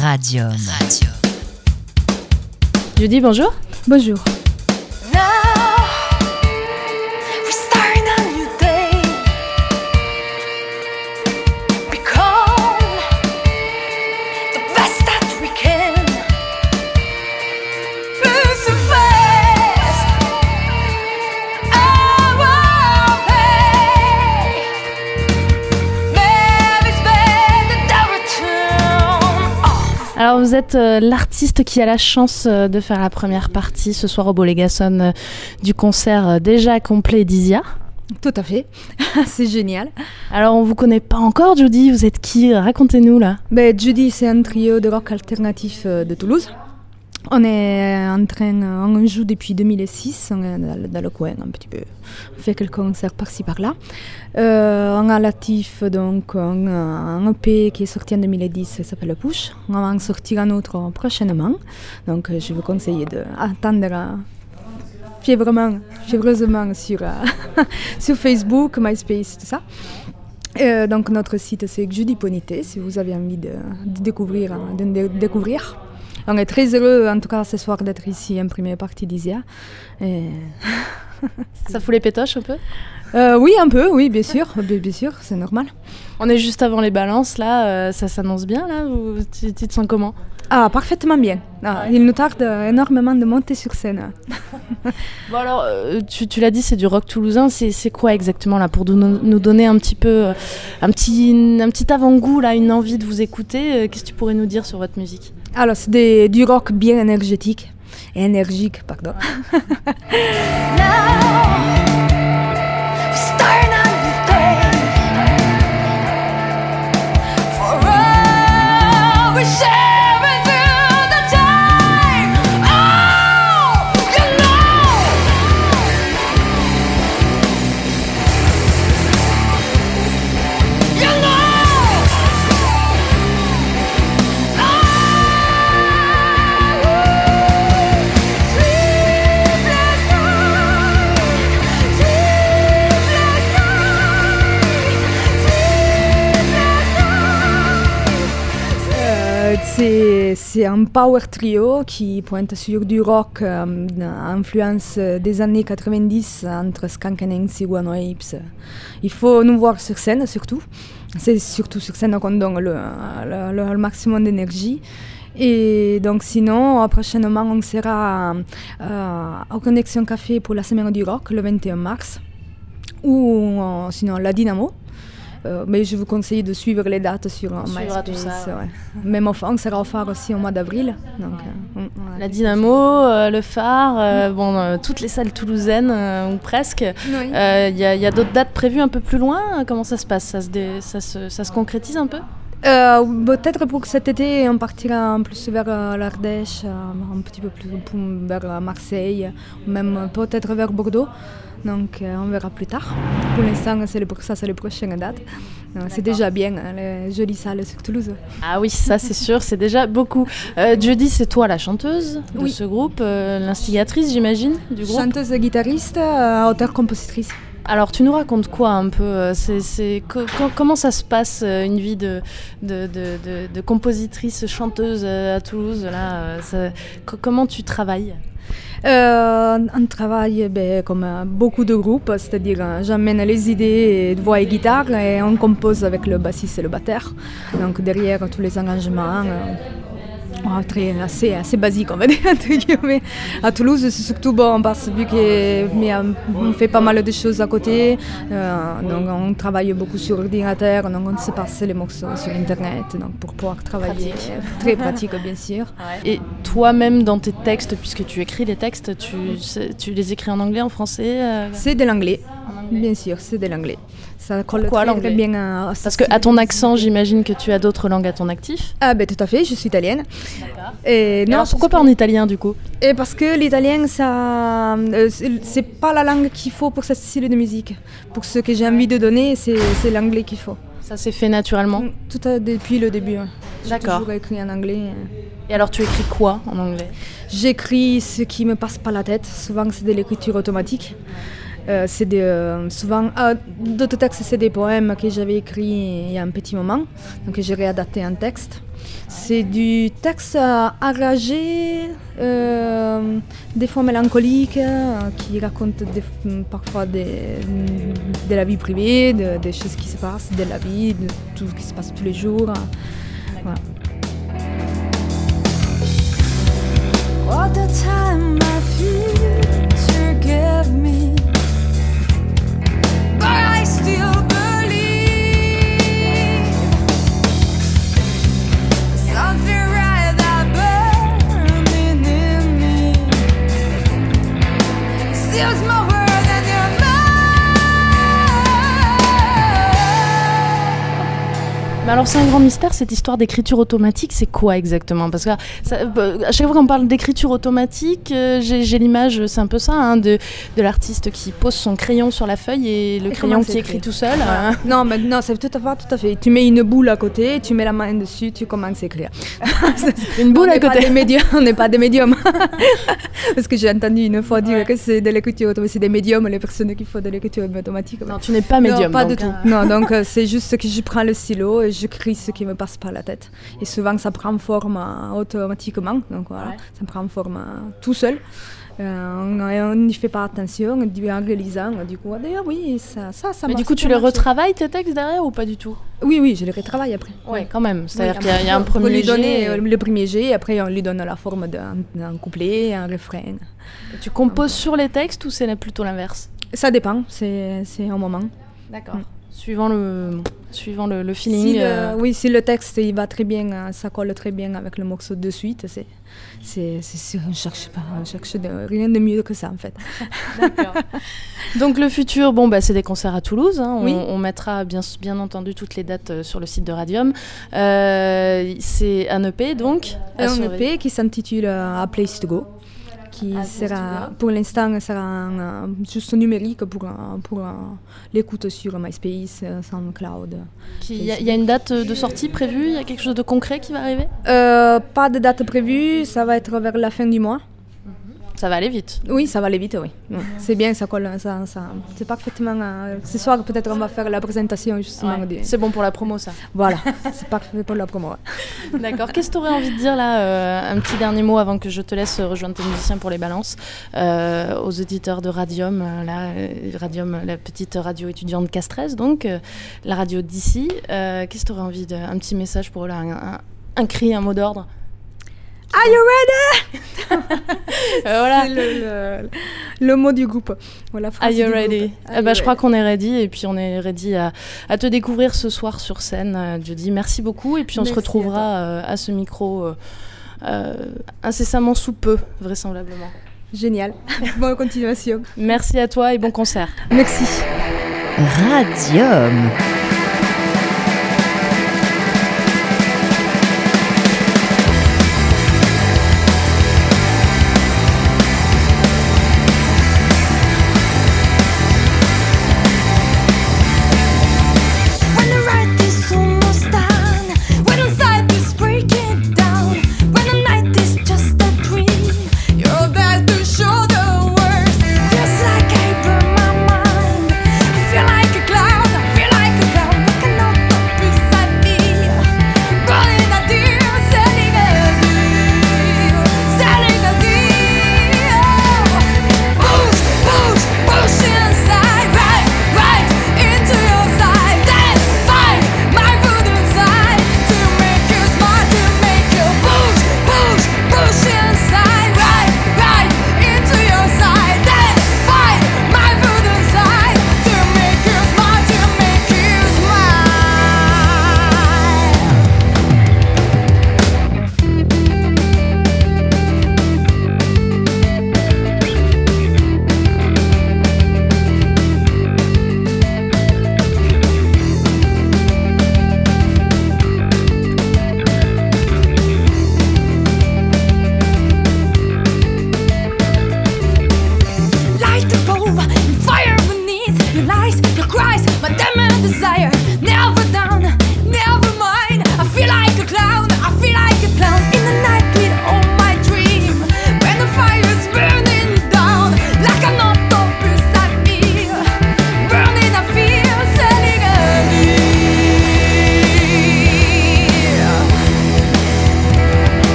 Radium. Judy, bonjour. Bonjour. Alors vous êtes euh, l'artiste qui a la chance euh, de faire la première partie ce soir au Bolégason euh, du concert déjà complet d'Isia. Tout à fait. c'est génial. Alors on vous connaît pas encore Judy, vous êtes qui? Racontez-nous là. Ben, Judy, c'est un trio de rock alternatif de Toulouse. On est en train, euh, on joue depuis 2006, on est dans, le- coin un petit peu. On fait quelques concerts par-ci par-là. Euh, on a l'actif donc un, EP qui est sorti en 2010, qui s'appelle Push. On va en sortir un autre prochainement. Donc euh, je vous conseille d'attendre euh, fiévrement, fiévreusement sur, euh, sur Facebook, MySpace, tout ça. Euh, donc notre site c'est Judy Ponité si vous avez envie de, découvrir, euh, de découvrir. On est très heureux en tout cas ce soir d'être ici en première partie d'Isia. Et- Ça fout les pétoches un peu? Euh, oui un peu, oui bien sûr, bien, bien sûr, c'est normal. On est juste avant les balances là, euh, ça s'annonce bien là ou tu, tu te sens comment? Ah parfaitement bien. Ah, Il nous tarde énormément de monter sur scène. Bon alors, euh, tu, tu l'as dit, c'est du rock toulousain. C'est quoi exactement là pour nous, nous donner un petit peu, un petit, un petit avant-goût là, une envie de vous écouter Qu'est-ce que tu pourrais nous dire sur votre musique? Alors c'est du rock bien énergétique. Énergique, pardon. c'est un power trio qui pointe sur du rock, euh, influence des années 90 entre Skank et One Apes. Il faut nous voir sur scène surtout. C'est surtout sur scène qu'on donne le, maximum d'énergie. Et donc sinon, prochainement, on sera euh, au Connexion Café pour la semaine du rock le 21 mars. Ou euh, sinon la Dynamo. Euh, mais je vous conseille de suivre les dates sur euh, tout MySpace. ça, ouais. ouais. Même au- on sera au phare aussi au mois d'avril. Donc, euh, La Dynamo, euh, le Phare, euh, bon, toutes les salles toulousaines ou presque. Il Oui. y a, y a d'autres dates prévues un peu plus loin? Comment ça se passe? Ça se, dé- ça, se, ça se concrétise un peu? Euh, Peut-être pour cet été, on partira en plus vers euh, l'Ardèche, euh, un petit peu plus vers Marseille, même peut-être vers Bordeaux. Donc euh, on verra plus tard. Pour l'instant, c'est le, ça, c'est les prochaines dates. C'est déjà bien, hein, les jolies salles sur Toulouse. Ah oui, ça c'est sûr, c'est déjà beaucoup. Euh, Judy, c'est toi la chanteuse de Oui. ce groupe, euh, l'instigatrice j'imagine du groupe? Chanteuse, guitariste, euh, auteur-compositrice. Alors tu nous racontes quoi un peu c'est, co- Comment ça se passe une vie de, de, de- de- de compositrice, chanteuse à Toulouse là, co- Comment tu travailles? Euh, on travaille ben, comme euh, beaucoup de groupes, c'est-à-dire euh, j'emmène les idées de voix et guitare et on compose avec le bassiste et le batteur. Donc derrière tous les arrangements, euh, ouais, très, assez, assez basique on va dire. À Toulouse, c'est surtout bon parce vu qu'on fait pas mal de choses à côté, euh, donc on travaille beaucoup sur ordinateur, donc on se passe les morceaux sur internet donc pour pouvoir travailler. Pratique. Très pratique bien sûr. Et toi-même dans tes textes, puisque tu écris les textes, tu, tu les écris en anglais, en français euh, C'est de l'anglais. Bien sûr, c'est de l'anglais. Ça colle Pourquoi très, très l'anglais bien à... Parce que à ton accent, j'imagine que tu as d'autres langues à ton actif. Ah ben tout à fait, je suis italienne. Et Et alors pourquoi pas en italien du coup? Et parce que l'italien, ça, euh, c'est pas la langue qu'il faut pour ce style de musique. Pour ce que j'ai envie de donner, c'est l'anglais qu'il faut. Ça s'est fait naturellement? Tout à- depuis le début. hein. J'ai D'accord. toujours écrit en anglais. Et alors tu écris quoi en anglais? J'écris ce qui me passe par la tête. Souvent, c'est de l'écriture automatique. Euh, c'est des, souvent, ah, d'autres textes, c'est des poèmes que j'avais écrits il y a un petit moment, donc j'ai réadapté en texte. C'est du texte enragé, euh, des fois mélancolique, qui raconte parfois de la vie privée, des choses qui se passent, de la vie, de tout ce qui se passe tous les jours. Just my alors c'est un grand mystère cette histoire d'écriture automatique, c'est quoi exactement? Parce que euh, à chaque fois qu'on parle d'écriture automatique, euh, j'ai l'image, c'est un peu ça, hein, de, de l'artiste qui pose son crayon sur la feuille et le crayon qui écrit tout seul. Hein. Non, mais non, c'est tout à fait, tout à fait. Tu mets une boule à côté, tu mets la main dessus, tu commences à écrire. une boule à côté. on n'est pas des médiums. Parce que j'ai entendu une fois dire que c'est de l'écriture automatique, c'est des médiums les personnes qui font de l'écriture automatique. Non, tu n'es pas médium. Non, pas du tout. Hein. Non, donc euh, c'est juste que je prends le stylo et j'écris ce qui me passe par la tête. Et souvent, ça prend forme euh, automatiquement. Donc voilà, ça prend forme euh, tout seul. Euh, on n'y fait pas attention, en réalisant, du coup, d'ailleurs, oui, ça, ça, ça Mais du coup, tu les retravailles tes textes derrière ou pas du tout? Oui, oui, je les retravaille après. Oui, quand même. C'est-à-dire qu'il y, a un premier lui donner le premier jet, et après, on lui donne la forme d'un couplet, un refrain. tu composes sur les textes ou c'est plutôt l'inverse? Ça dépend, c'est un moment. D'accord. Mm. Suivant le, suivant le, feeling. Euh. Oui, si le texte il va très bien, euh, ça colle très bien avec le morceau de suite, c'est, c'est, c'est, on cherche pas, on cherche rien de mieux que ça en fait. D'accord. Donc le futur, bon bah c'est des concerts à Toulouse. Hein. On, mettra bien, bien entendu toutes les dates euh, sur le site de Radium. c'est un EP donc. Un EP qui s'intitule A Place to Go qui sera, pour l'instant, sera juste numérique pour, pour l'écoute sur MySpace, SoundCloud. Il y, a une date de sortie prévue? Il y a quelque chose de concret qui va arriver? Euh, Pas de date prévue, ça va être vers la fin du mois. Ça va aller vite. Oui, ça va aller vite, oui. C'est bien, ça colle, ça, ça c'est parfaitement. Euh, ce soir, peut-être on va faire la présentation justement. C'est bon pour la promo, ça. Voilà, c'est parfait pour la promo. D'accord. Qu'est-ce que tu aurais envie de dire là, euh, un petit dernier mot avant que je te laisse rejoindre tes musiciens pour les balances, euh, aux auditeurs de Radium, là, Radium, la petite radio étudiante Castres, donc la radio d'ici. Qu'est-ce que tu aurais envie de, un petit message pour là, un, un cri, un mot d'ordre? Are you ready? Euh, Voilà. Le, le, mot du groupe. Voilà, Are you ready? Eh ben, Je crois qu'on est ready et puis on est ready à, à te découvrir ce soir sur scène, euh, Judy. Merci beaucoup et puis on se retrouvera euh, à, ce micro incessamment sous peu, vraisemblablement. Génial. Bonne continuation. Merci à toi et bon concert. Merci. Radium.